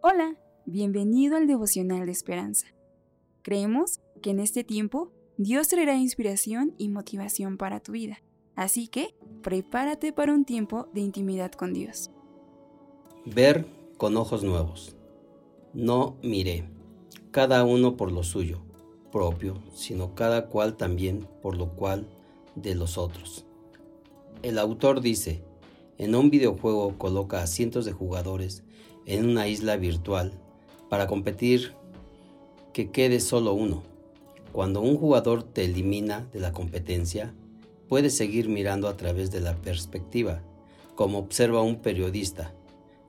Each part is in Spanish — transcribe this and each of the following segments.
Hola, bienvenido al devocional de esperanza. Creemos que en este tiempo Dios traerá inspiración y motivación para tu vida, así que prepárate para un tiempo de intimidad con Dios. Ver con ojos nuevos. No miré, cada uno por lo suyo propio, sino cada cual también por lo cual de los otros. El autor dice, en un videojuego coloca a cientos de jugadores en una isla virtual para competir que quede solo uno. Cuando un jugador te elimina de la competencia, puedes seguir mirando a través de la perspectiva, como observa un periodista,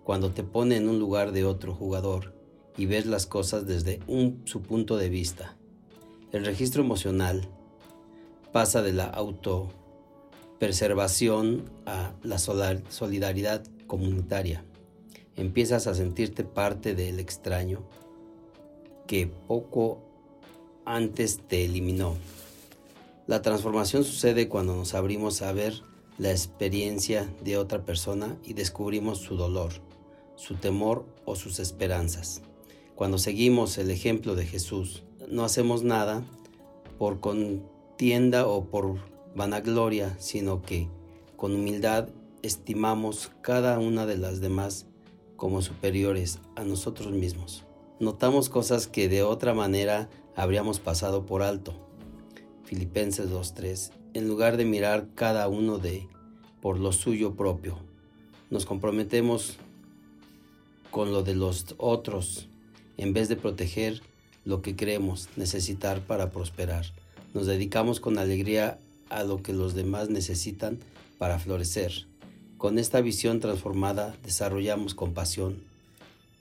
cuando te pone en un lugar de otro jugador y ves las cosas desde su punto de vista. El registro emocional pasa de la autopreservación a la solidaridad comunitaria. Empiezas a sentirte parte del extraño que poco antes te eliminó. La transformación sucede cuando nos abrimos a ver la experiencia de otra persona y descubrimos su dolor, su temor o sus esperanzas. Cuando seguimos el ejemplo de Jesús, no hacemos nada por contienda o por vanagloria, sino que con humildad estimamos cada una de las demás como superiores a nosotros mismos. Notamos cosas que de otra manera habríamos pasado por alto. Filipenses 2.3. En lugar de mirar cada uno de por lo suyo propio, nos comprometemos con lo de los otros en vez de proteger lo que creemos necesitar para prosperar. Nos dedicamos con alegría a lo que los demás necesitan para florecer. Con esta visión transformada desarrollamos compasión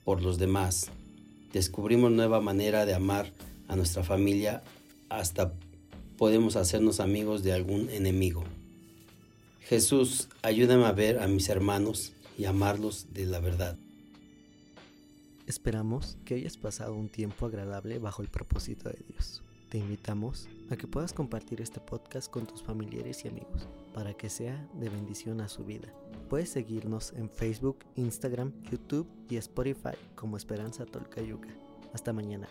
por los demás. Descubrimos nueva manera de amar a nuestra familia hasta podemos hacernos amigos de algún enemigo. Jesús, ayúdame a ver a mis hermanos y amarlos de la verdad. Esperamos que hayas pasado un tiempo agradable bajo el propósito de Dios. Te invitamos a que puedas compartir este podcast con tus familiares y amigos para que sea de bendición a su vida. Puedes seguirnos en Facebook, Instagram, YouTube y Spotify como Esperanza Tolcayuca. Hasta mañana.